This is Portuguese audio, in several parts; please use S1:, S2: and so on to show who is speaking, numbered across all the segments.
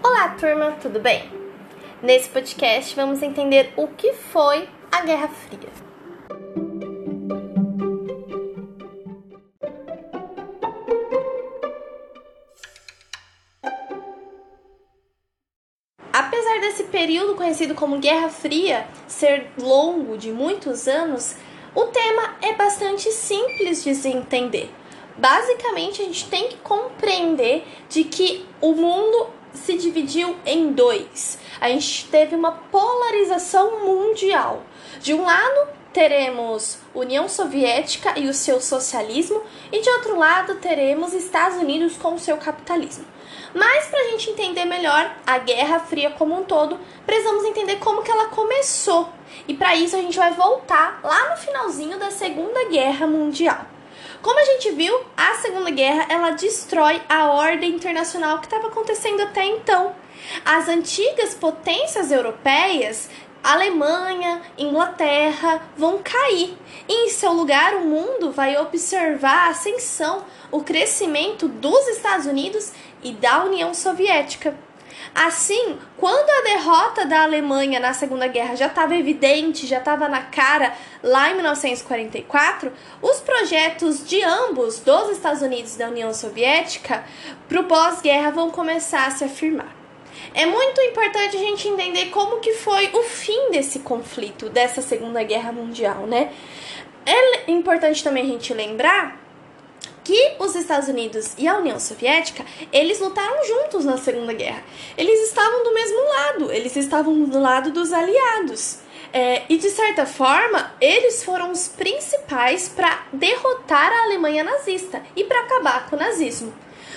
S1: Olá, turma, tudo bem? Nesse podcast vamos entender o que foi a Guerra Fria. Apesar desse período conhecido como Guerra Fria ser longo de muitos anos, o tema é bastante simples de se entender. Basicamente, a gente tem que compreender de que o mundo se dividiu em dois. A gente teve uma polarização mundial. De um lado, teremos União Soviética e o seu socialismo, e de outro lado, teremos Estados Unidos com o seu capitalismo. Mas para a gente entender melhor a Guerra Fria como um todo, precisamos entender como que ela começou. E para isso a gente vai voltar lá no finalzinho da Segunda Guerra Mundial. Como a gente viu, a Segunda Guerra ela destrói a ordem internacional que estava acontecendo até então. As antigas potências europeias Alemanha, Inglaterra vão cair. E em seu lugar, o mundo vai observar a ascensão, o crescimento dos Estados Unidos e da União Soviética. Assim, quando a derrota da Alemanha na Segunda Guerra já estava evidente, já estava na cara lá em 1944, os projetos de ambos, dos Estados Unidos e da União Soviética, para o pós-guerra vão começar a se afirmar. É muito importante a gente entender como que foi o fim desse conflito, dessa Segunda Guerra Mundial, né? É importante também a gente lembrar que os Estados Unidos e a União Soviética, eles lutaram juntos na Segunda Guerra. Eles estavam do mesmo lado, eles estavam do lado dos aliados. É, e de certa forma, eles foram os principais para derrotar a Alemanha nazista e para acabar com o nazismo.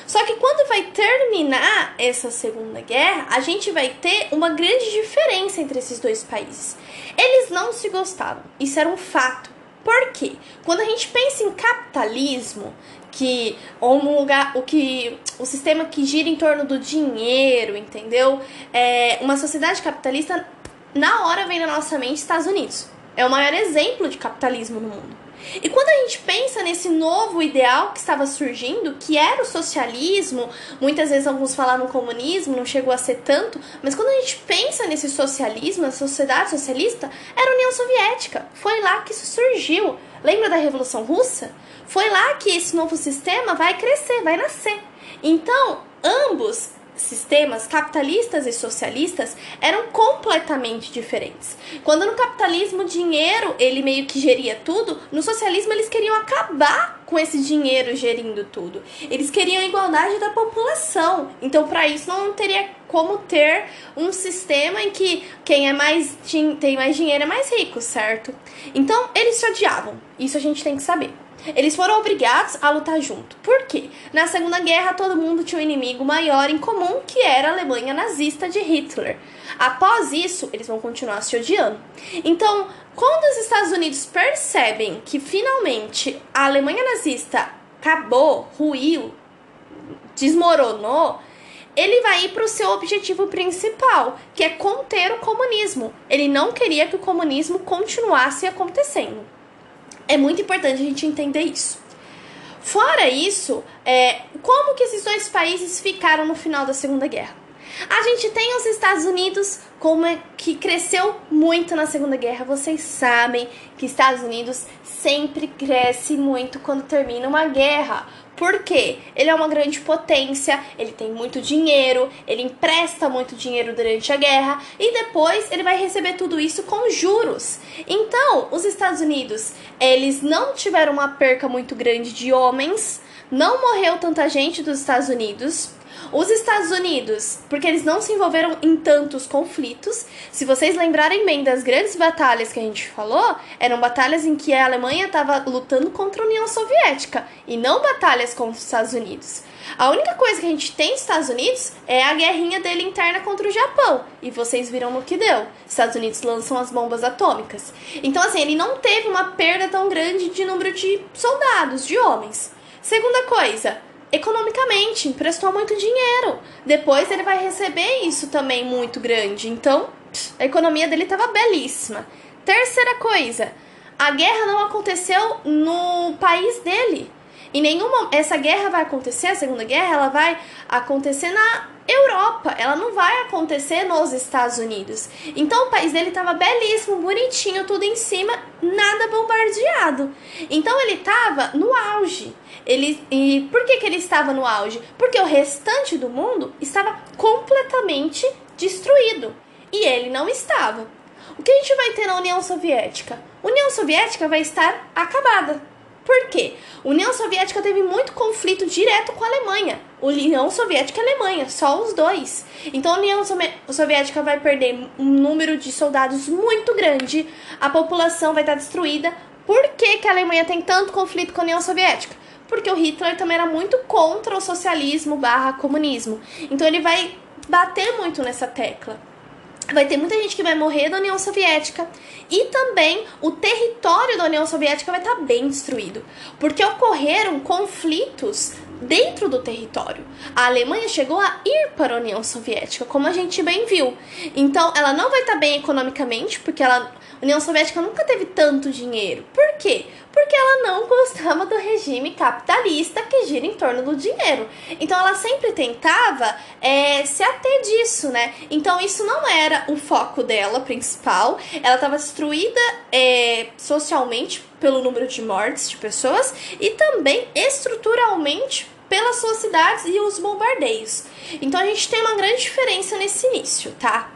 S1: Só que quando vai terminar essa Segunda Guerra, a gente vai ter uma grande diferença entre esses dois países. Eles não se gostavam, isso era um fato. Por quê? Quando a gente pensa em capitalismo, que ou um lugar o que o sistema que gira em torno do dinheiro, entendeu? É, uma sociedade capitalista na hora vem na nossa mente Estados Unidos. É o maior exemplo de capitalismo no mundo. E quando a gente pensa nesse novo ideal que estava surgindo, que era o socialismo, muitas vezes alguns falavam comunismo, não chegou a ser tanto, mas quando a gente pensa nesse socialismo, a sociedade socialista, era a União Soviética. Foi lá que isso surgiu. Lembra da Revolução Russa? Foi lá que esse novo sistema vai crescer, vai nascer. Então, ambos sistemas capitalistas e socialistas eram completamente diferentes. Quando no capitalismo o dinheiro ele meio que geria tudo, no socialismo eles queriam acabar com esse dinheiro gerindo tudo. Eles queriam a igualdade da população. Então, para isso não teria como ter um sistema em que quem é mais tem mais dinheiro é mais rico, certo? Então, eles se odiavam. Isso a gente tem que saber. Eles foram obrigados a lutar junto. Por quê? Na Segunda Guerra, todo mundo tinha um inimigo maior em comum, que era a Alemanha nazista de Hitler. Após isso, eles vão continuar se odiando. Então, quando os Estados Unidos percebem que finalmente a Alemanha nazista acabou, ruiu, desmoronou, ele vai ir para o seu objetivo principal, que é conter o comunismo. Ele não queria que o comunismo continuasse acontecendo. É muito importante a gente entender isso. Fora isso, é, como que esses dois países ficaram no final da Segunda Guerra? A gente tem os Estados Unidos, como é que cresceu muito na Segunda Guerra. Vocês sabem que Estados Unidos sempre cresce muito quando termina uma guerra. Por quê? Ele é uma grande potência, ele tem muito dinheiro, ele empresta muito dinheiro durante a guerra e depois ele vai receber tudo isso com juros. Então, os Estados Unidos, eles não tiveram uma perca muito grande de homens, não morreu tanta gente dos Estados Unidos os Estados Unidos, porque eles não se envolveram em tantos conflitos. Se vocês lembrarem bem das grandes batalhas que a gente falou, eram batalhas em que a Alemanha estava lutando contra a União Soviética e não batalhas contra os Estados Unidos. A única coisa que a gente tem nos Estados Unidos é a guerrinha dele interna contra o Japão. E vocês viram no que deu. Estados Unidos lançam as bombas atômicas. Então, assim, ele não teve uma perda tão grande de número de soldados, de homens. Segunda coisa, economicamente, emprestou muito dinheiro. Depois ele vai receber isso também muito grande. Então, a economia dele estava belíssima. Terceira coisa, a guerra não aconteceu no país dele. E nenhuma essa guerra vai acontecer, a Segunda Guerra, ela vai acontecer na Europa, ela não vai acontecer nos Estados Unidos. Então o país dele estava belíssimo, bonitinho, tudo em cima, nada bombardeado. Então ele estava no auge. Ele, e por que, que ele estava no auge? Porque o restante do mundo estava completamente destruído e ele não estava. O que a gente vai ter na União Soviética? União Soviética vai estar acabada. Por quê? A União Soviética teve muito conflito direto com a Alemanha. União Soviética e Alemanha, só os dois. Então a União Soviética vai perder um número de soldados muito grande, a população vai estar destruída. Por que, que a Alemanha tem tanto conflito com a União Soviética? Porque o Hitler também era muito contra o socialismo barra comunismo. Então ele vai bater muito nessa tecla vai ter muita gente que vai morrer da União Soviética e também o território da União Soviética vai estar tá bem destruído, porque ocorreram conflitos dentro do território. A Alemanha chegou a ir para a União Soviética, como a gente bem viu. Então, ela não vai estar tá bem economicamente, porque ela, União Soviética nunca teve tanto dinheiro. Por quê? Porque ela não gostava do regime capitalista que gira em torno do dinheiro. Então, ela sempre tentava é, se ater disso, né? Então, isso não era o foco dela principal. Ela estava destruída é, socialmente pelo número de mortes de pessoas e também estruturalmente pelas suas cidades e os bombardeios. Então a gente tem uma grande diferença nesse início, tá?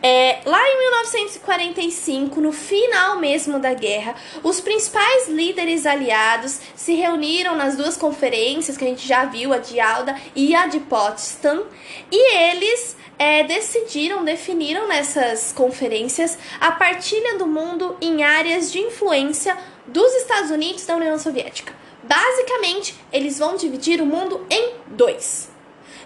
S1: É, lá em 1945, no final mesmo da guerra, os principais líderes aliados se reuniram nas duas conferências que a gente já viu, a de Alda e a de Potsdam, e eles é, decidiram, definiram nessas conferências a partilha do mundo em áreas de influência dos Estados Unidos e da União Soviética. Basicamente, eles vão dividir o mundo em dois.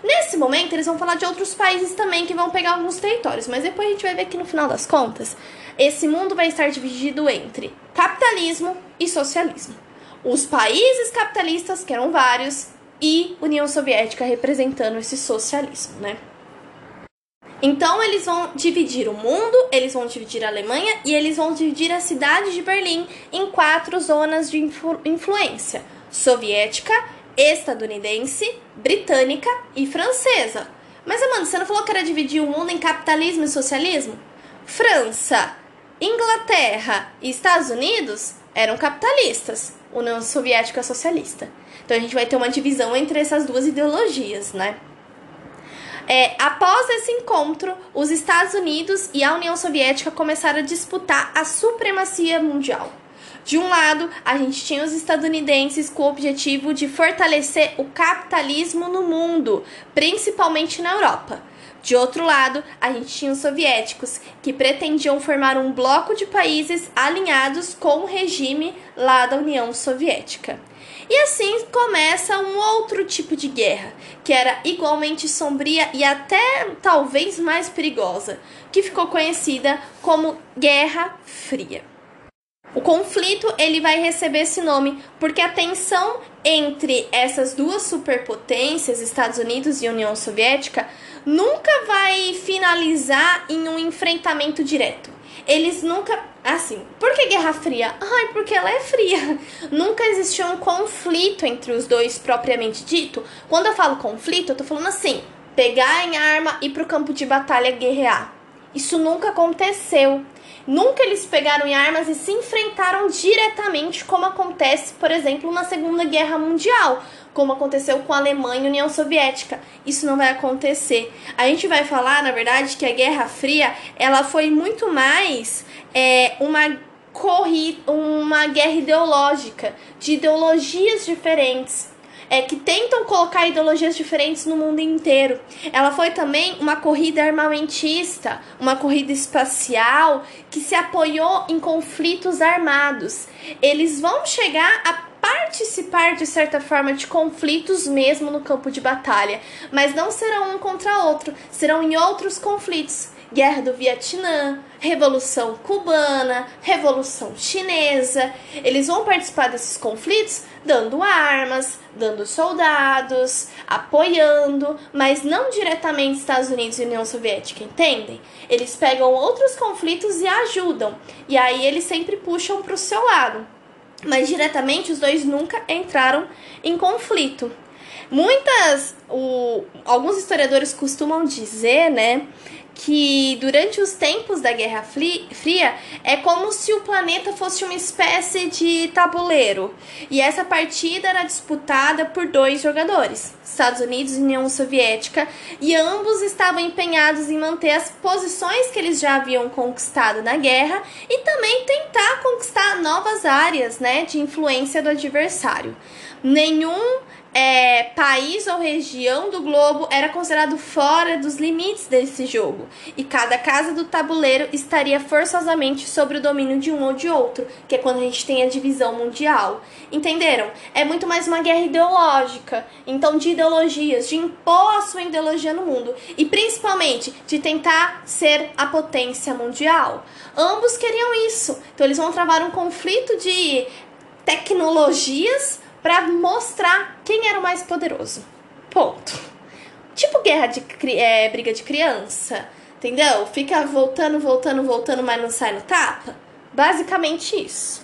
S1: Nesse momento, eles vão falar de outros países também que vão pegar alguns territórios, mas depois a gente vai ver que no final das contas, esse mundo vai estar dividido entre capitalismo e socialismo. Os países capitalistas, que eram vários, e União Soviética representando esse socialismo, né? Então eles vão dividir o mundo, eles vão dividir a Alemanha e eles vão dividir a cidade de Berlim em quatro zonas de influ influência: soviética, estadunidense, britânica e francesa. Mas Amanda, você não falou que era dividir o mundo em capitalismo e socialismo? França, Inglaterra e Estados Unidos eram capitalistas, União Soviética socialista. Então a gente vai ter uma divisão entre essas duas ideologias, né? É, após esse encontro, os Estados Unidos e a União Soviética começaram a disputar a supremacia mundial. De um lado, a gente tinha os estadunidenses com o objetivo de fortalecer o capitalismo no mundo, principalmente na Europa. De outro lado, a gente tinha os soviéticos, que pretendiam formar um bloco de países alinhados com o regime lá da União Soviética. E assim começa um outro tipo de guerra, que era igualmente sombria e até talvez mais perigosa, que ficou conhecida como Guerra Fria. O conflito ele vai receber esse nome porque a tensão entre essas duas superpotências, Estados Unidos e União Soviética, nunca vai finalizar em um enfrentamento direto. Eles nunca. Assim, por que Guerra Fria? Ai, porque ela é fria. Nunca existiu um conflito entre os dois propriamente dito. Quando eu falo conflito, eu tô falando assim: pegar em arma e ir pro campo de batalha guerrear. Isso nunca aconteceu. Nunca eles pegaram em armas e se enfrentaram diretamente, como acontece, por exemplo, na Segunda Guerra Mundial, como aconteceu com a Alemanha e a União Soviética. Isso não vai acontecer. A gente vai falar, na verdade, que a Guerra Fria ela foi muito mais é, uma uma guerra ideológica, de ideologias diferentes é, que tentam colocar ideologias diferentes no mundo inteiro. Ela foi também uma corrida armamentista, uma corrida espacial que se apoiou em conflitos armados. Eles vão chegar a participar de certa forma de conflitos mesmo no campo de batalha, mas não serão um contra outro, serão em outros conflitos. Guerra do Vietnã, Revolução Cubana, Revolução Chinesa. Eles vão participar desses conflitos dando armas, dando soldados, apoiando, mas não diretamente Estados Unidos e União Soviética, entendem? Eles pegam outros conflitos e ajudam, e aí eles sempre puxam para o seu lado. Mas diretamente os dois nunca entraram em conflito. Muitas, o, alguns historiadores costumam dizer, né, que durante os tempos da Guerra Fria é como se o planeta fosse uma espécie de tabuleiro. E essa partida era disputada por dois jogadores, Estados Unidos e União Soviética, e ambos estavam empenhados em manter as posições que eles já haviam conquistado na guerra e também tentar conquistar novas áreas, né, de influência do adversário. Nenhum é, país ou região do globo era considerado fora dos limites desse jogo, e cada casa do tabuleiro estaria forçosamente sobre o domínio de um ou de outro, que é quando a gente tem a divisão mundial. Entenderam? É muito mais uma guerra ideológica, então de ideologias, de impor a sua ideologia no mundo, e principalmente de tentar ser a potência mundial. Ambos queriam isso, então eles vão travar um conflito de tecnologias para mostrar quem era o mais poderoso. Ponto. Tipo guerra de é, briga de criança, entendeu? Fica voltando, voltando, voltando, mas não sai no tapa. Basicamente isso.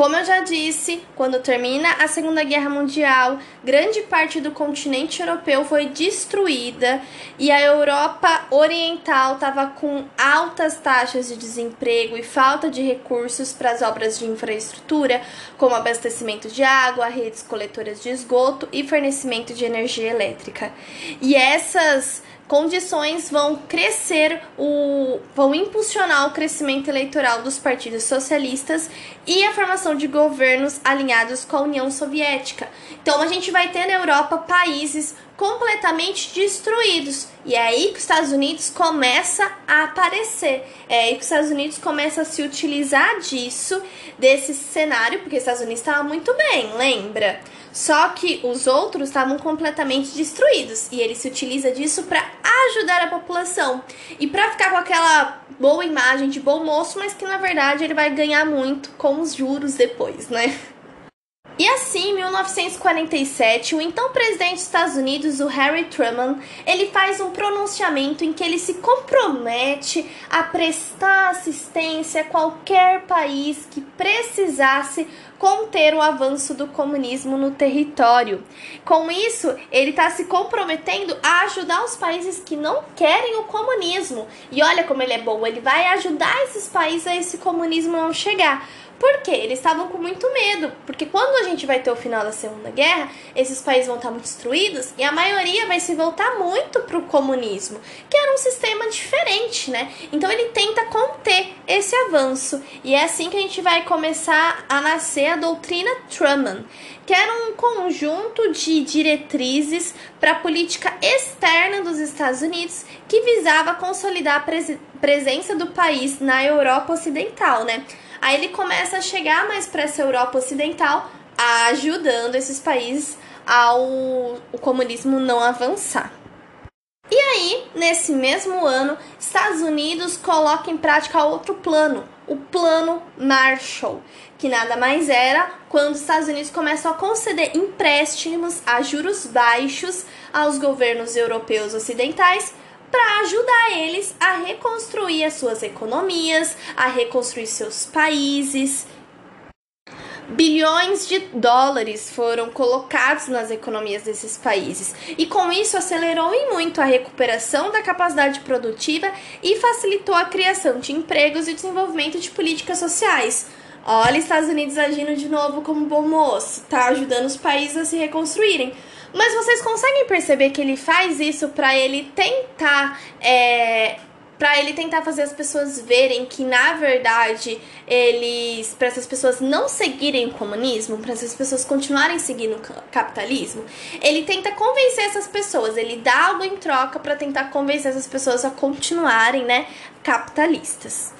S1: Como eu já disse, quando termina a Segunda Guerra Mundial, grande parte do continente europeu foi destruída e a Europa Oriental estava com altas taxas de desemprego e falta de recursos para as obras de infraestrutura, como abastecimento de água, redes coletoras de esgoto e fornecimento de energia elétrica. E essas condições vão crescer o vão impulsionar o crescimento eleitoral dos partidos socialistas e a formação de governos alinhados com a União Soviética. Então a gente vai ter na Europa países completamente destruídos. E é aí que os Estados Unidos começa a aparecer. É aí que os Estados Unidos começa a se utilizar disso, desse cenário, porque os Estados Unidos estava muito bem, lembra? Só que os outros estavam completamente destruídos e ele se utiliza disso para ajudar a população e para ficar com aquela boa imagem de bom moço, mas que na verdade ele vai ganhar muito com os juros depois, né? E assim, em 1947, o então presidente dos Estados Unidos, o Harry Truman, ele faz um pronunciamento em que ele se compromete a prestar assistência a qualquer país que precisasse conter o avanço do comunismo no território. Com isso, ele está se comprometendo a ajudar os países que não querem o comunismo. E olha como ele é bom, ele vai ajudar esses países a esse comunismo não chegar. Por quê? Eles estavam com muito medo, porque quando a gente vai ter o final da Segunda Guerra, esses países vão estar muito destruídos e a maioria vai se voltar muito para o comunismo, que era um sistema diferente, né? Então ele tenta conter esse avanço e é assim que a gente vai começar a nascer a doutrina Truman, que era um conjunto de diretrizes para a política externa dos Estados Unidos que visava consolidar a pres presença do país na Europa Ocidental, né? Aí ele começa a chegar mais para essa Europa Ocidental, ajudando esses países ao o comunismo não avançar. E aí, nesse mesmo ano, Estados Unidos coloca em prática outro plano, o Plano Marshall, que nada mais era quando os Estados Unidos começam a conceder empréstimos a juros baixos aos governos europeus ocidentais para ajudar eles a reconstruir as suas economias, a reconstruir seus países. Bilhões de dólares foram colocados nas economias desses países, e com isso acelerou em muito a recuperação da capacidade produtiva e facilitou a criação de empregos e desenvolvimento de políticas sociais. Olha, Estados Unidos agindo de novo como bom moço, tá ajudando os países a se reconstruírem. Mas vocês conseguem perceber que ele faz isso para ele tentar. É, para ele tentar fazer as pessoas verem que na verdade eles para essas pessoas não seguirem o comunismo, para essas pessoas continuarem seguindo o capitalismo, ele tenta convencer essas pessoas, ele dá algo em troca para tentar convencer essas pessoas a continuarem, né, capitalistas.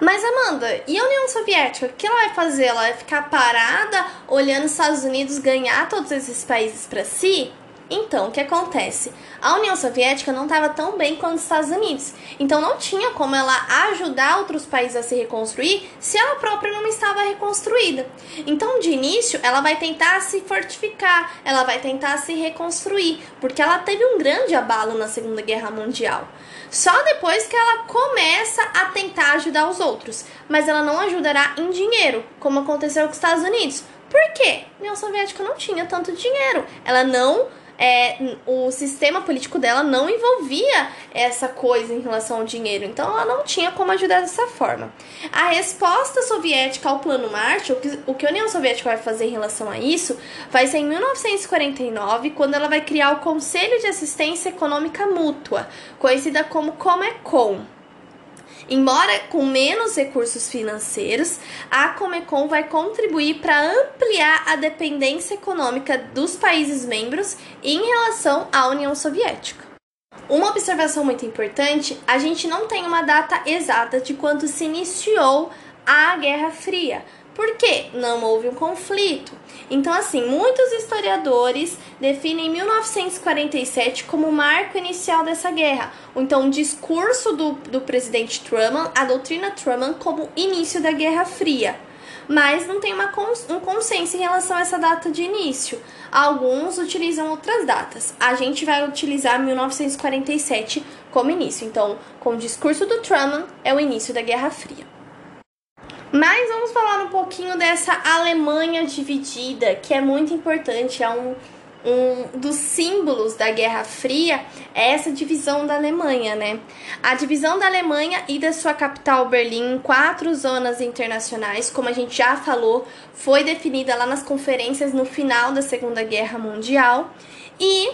S1: Mas Amanda, e a União Soviética? O que ela vai fazer? Ela vai ficar parada olhando os Estados Unidos ganhar todos esses países para si? Então, o que acontece? A União Soviética não estava tão bem quanto os Estados Unidos, então não tinha como ela ajudar outros países a se reconstruir se ela própria não estava reconstruída. Então, de início, ela vai tentar se fortificar, ela vai tentar se reconstruir, porque ela teve um grande abalo na Segunda Guerra Mundial. Só depois que ela começa a tentar ajudar os outros, mas ela não ajudará em dinheiro, como aconteceu com os Estados Unidos Por quê? A União Soviética não tinha tanto dinheiro. Ela não é, o sistema político dela não envolvia essa coisa em relação ao dinheiro, então ela não tinha como ajudar dessa forma. A resposta soviética ao Plano Marshall, o que a União Soviética vai fazer em relação a isso, vai ser em 1949, quando ela vai criar o Conselho de Assistência Econômica Mútua, conhecida como Comecon. Embora com menos recursos financeiros, a Comecon vai contribuir para ampliar a dependência econômica dos países membros em relação à União Soviética. Uma observação muito importante: a gente não tem uma data exata de quando se iniciou a Guerra Fria, por quê? Não houve um conflito. Então, assim, muitos historiadores definem 1947 como o marco inicial dessa guerra. Então, o discurso do, do presidente Truman, a doutrina Truman, como início da Guerra Fria. Mas não tem uma um consenso em relação a essa data de início. Alguns utilizam outras datas. A gente vai utilizar 1947 como início. Então, com o discurso do Truman, é o início da Guerra Fria. Mas vamos falar pouquinho dessa Alemanha dividida, que é muito importante, é um, um dos símbolos da Guerra Fria, é essa divisão da Alemanha, né? A divisão da Alemanha e da sua capital Berlim em quatro zonas internacionais, como a gente já falou, foi definida lá nas conferências no final da Segunda Guerra Mundial. E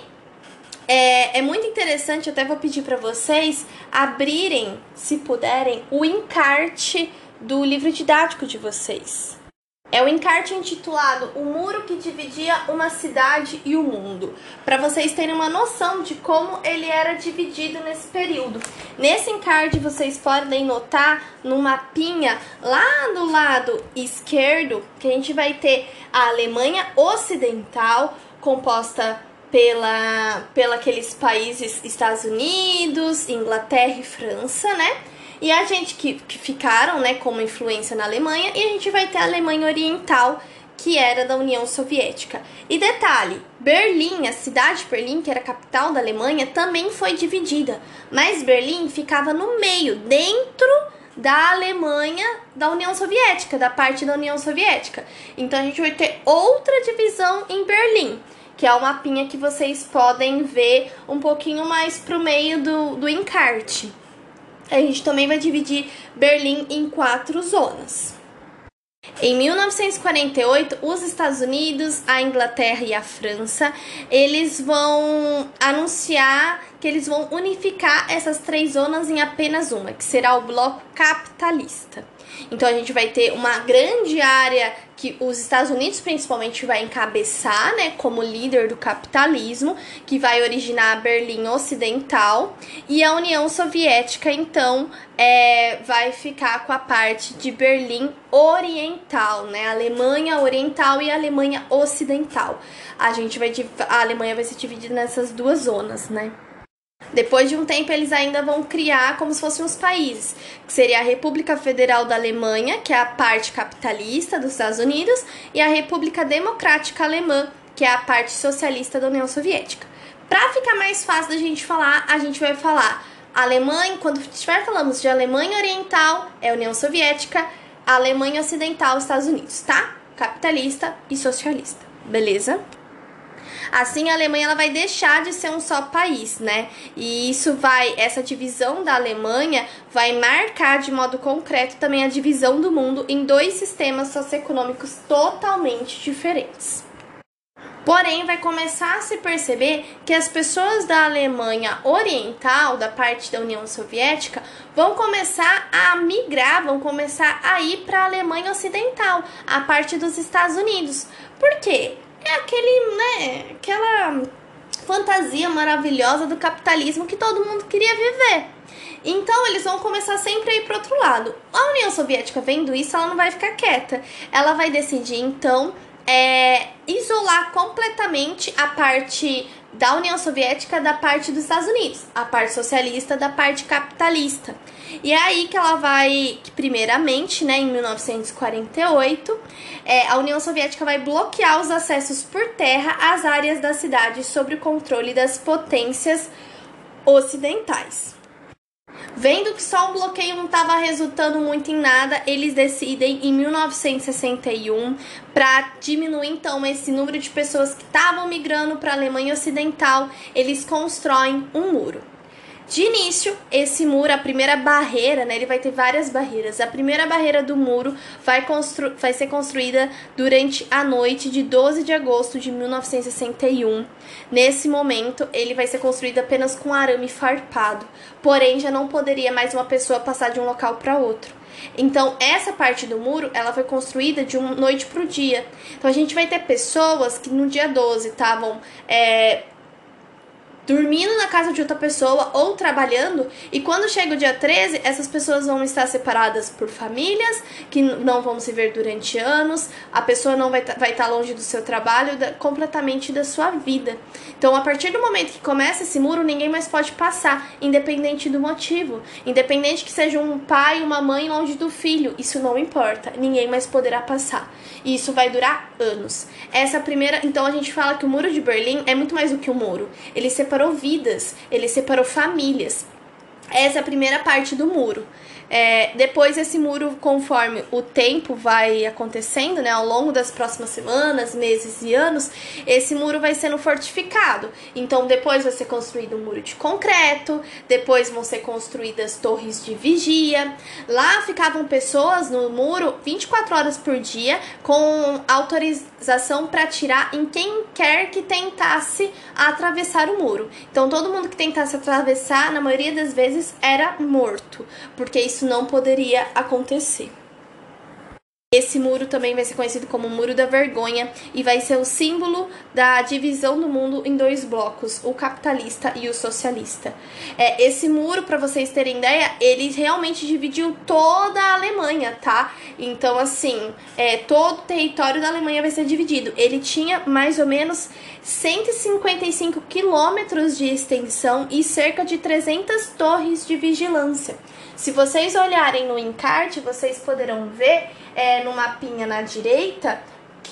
S1: é, é, muito interessante, até vou pedir para vocês abrirem, se puderem, o encarte do livro didático de vocês. É o encarte intitulado O Muro que Dividia uma Cidade e o Mundo, para vocês terem uma noção de como ele era dividido nesse período. Nesse encarte vocês podem notar no mapinha lá do lado esquerdo que a gente vai ter a Alemanha Ocidental, composta pela, pela aqueles países Estados Unidos, Inglaterra e França, né? E a gente que, que ficaram, né, como influência na Alemanha, e a gente vai ter a Alemanha Oriental, que era da União Soviética. E detalhe, Berlim, a cidade de Berlim, que era a capital da Alemanha, também foi dividida, mas Berlim ficava no meio, dentro da Alemanha da União Soviética, da parte da União Soviética. Então a gente vai ter outra divisão em Berlim, que é o mapinha que vocês podem ver um pouquinho mais pro meio do, do encarte a gente também vai dividir Berlim em quatro zonas. Em 1948, os Estados Unidos, a Inglaterra e a França, eles vão anunciar que eles vão unificar essas três zonas em apenas uma, que será o bloco capitalista. Então a gente vai ter uma grande área que os Estados Unidos principalmente vai encabeçar, né, como líder do capitalismo, que vai originar Berlim Ocidental, e a União Soviética então é, vai ficar com a parte de Berlim Oriental, né, Alemanha Oriental e Alemanha Ocidental. A gente vai a Alemanha vai ser dividida nessas duas zonas, né? Depois de um tempo, eles ainda vão criar como se fossem os países, que seria a República Federal da Alemanha, que é a parte capitalista dos Estados Unidos, e a República Democrática Alemã, que é a parte socialista da União Soviética. Para ficar mais fácil da gente falar, a gente vai falar Alemanha, quando estiver falando de Alemanha Oriental, é União Soviética, Alemanha Ocidental, Estados Unidos, tá? Capitalista e socialista, beleza? Assim, a Alemanha ela vai deixar de ser um só país, né? E isso vai, essa divisão da Alemanha vai marcar de modo concreto também a divisão do mundo em dois sistemas socioeconômicos totalmente diferentes. Porém, vai começar a se perceber que as pessoas da Alemanha Oriental, da parte da União Soviética, vão começar a migrar, vão começar a ir para a Alemanha Ocidental, a parte dos Estados Unidos. Por quê? É aquele, né, aquela fantasia maravilhosa do capitalismo que todo mundo queria viver. Então eles vão começar sempre a ir para outro lado. A União Soviética vendo isso, ela não vai ficar quieta. Ela vai decidir então é, isolar completamente a parte da União Soviética da parte dos Estados Unidos, a parte socialista da parte capitalista. E é aí que ela vai, que primeiramente, né, em 1948, é, a União Soviética vai bloquear os acessos por terra às áreas da cidade sob o controle das potências ocidentais. Vendo que só o bloqueio não estava resultando muito em nada, eles decidem em 1961 para diminuir então esse número de pessoas que estavam migrando para a Alemanha Ocidental, eles constroem um muro. De início, esse muro, a primeira barreira, né, ele vai ter várias barreiras. A primeira barreira do muro vai, constru vai ser construída durante a noite de 12 de agosto de 1961. Nesse momento, ele vai ser construído apenas com arame farpado, porém já não poderia mais uma pessoa passar de um local para outro. Então, essa parte do muro, ela foi construída de uma noite para o dia. Então, a gente vai ter pessoas que no dia 12 estavam é, dormindo na casa de outra pessoa ou trabalhando, e quando chega o dia 13, essas pessoas vão estar separadas por famílias que não vão se ver durante anos, a pessoa não vai estar vai tá longe do seu trabalho, da, completamente da sua vida. Então, a partir do momento que começa esse muro, ninguém mais pode passar, independente do motivo, independente que seja um pai, uma mãe longe do filho, isso não importa, ninguém mais poderá passar. E isso vai durar anos. Essa primeira, então a gente fala que o muro de Berlim é muito mais do que um muro. Ele separa separou vidas, ele separou famílias. Essa é a primeira parte do muro. É, depois esse muro, conforme o tempo vai acontecendo, né, ao longo das próximas semanas, meses e anos, esse muro vai sendo fortificado. Então depois vai ser construído um muro de concreto, depois vão ser construídas torres de vigia. Lá ficavam pessoas no muro 24 horas por dia com autorização para atirar em quem quer que tentasse atravessar o muro. Então todo mundo que tentasse atravessar, na maioria das vezes, era morto, porque isso isso não poderia acontecer. Esse muro também vai ser conhecido como Muro da Vergonha e vai ser o símbolo da divisão do mundo em dois blocos, o capitalista e o socialista. É, esse muro, para vocês terem ideia, ele realmente dividiu toda a Alemanha, tá? Então, assim, é, todo o território da Alemanha vai ser dividido. Ele tinha mais ou menos 155 quilômetros de extensão e cerca de 300 torres de vigilância. Se vocês olharem no encarte, vocês poderão ver é, no mapinha na direita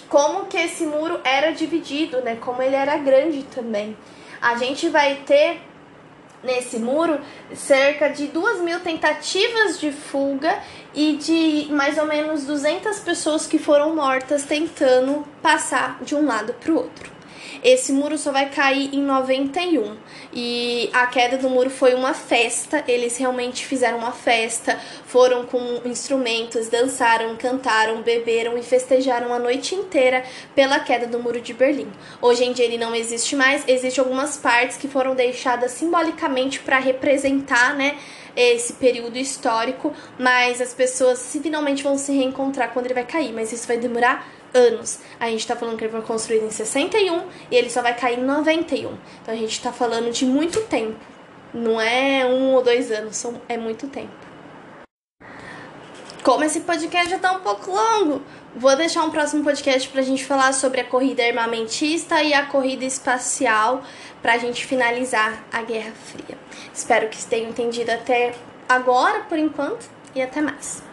S1: como que esse muro era dividido, né? Como ele era grande também. A gente vai ter nesse muro cerca de duas mil tentativas de fuga e de mais ou menos 200 pessoas que foram mortas tentando passar de um lado para o outro. Esse muro só vai cair em 91. E a queda do muro foi uma festa. Eles realmente fizeram uma festa, foram com instrumentos, dançaram, cantaram, beberam e festejaram a noite inteira pela queda do muro de Berlim. Hoje em dia ele não existe mais, existem algumas partes que foram deixadas simbolicamente para representar, né? esse período histórico, mas as pessoas finalmente vão se reencontrar quando ele vai cair, mas isso vai demorar anos. A gente tá falando que ele foi construído em 61 e ele só vai cair em 91. Então a gente tá falando de muito tempo. Não é um ou dois anos, são, é muito tempo. Como esse podcast já tá um pouco longo, vou deixar um próximo podcast pra gente falar sobre a corrida armamentista e a corrida espacial pra gente finalizar a Guerra Fria. Espero que tenham entendido até agora, por enquanto, e até mais.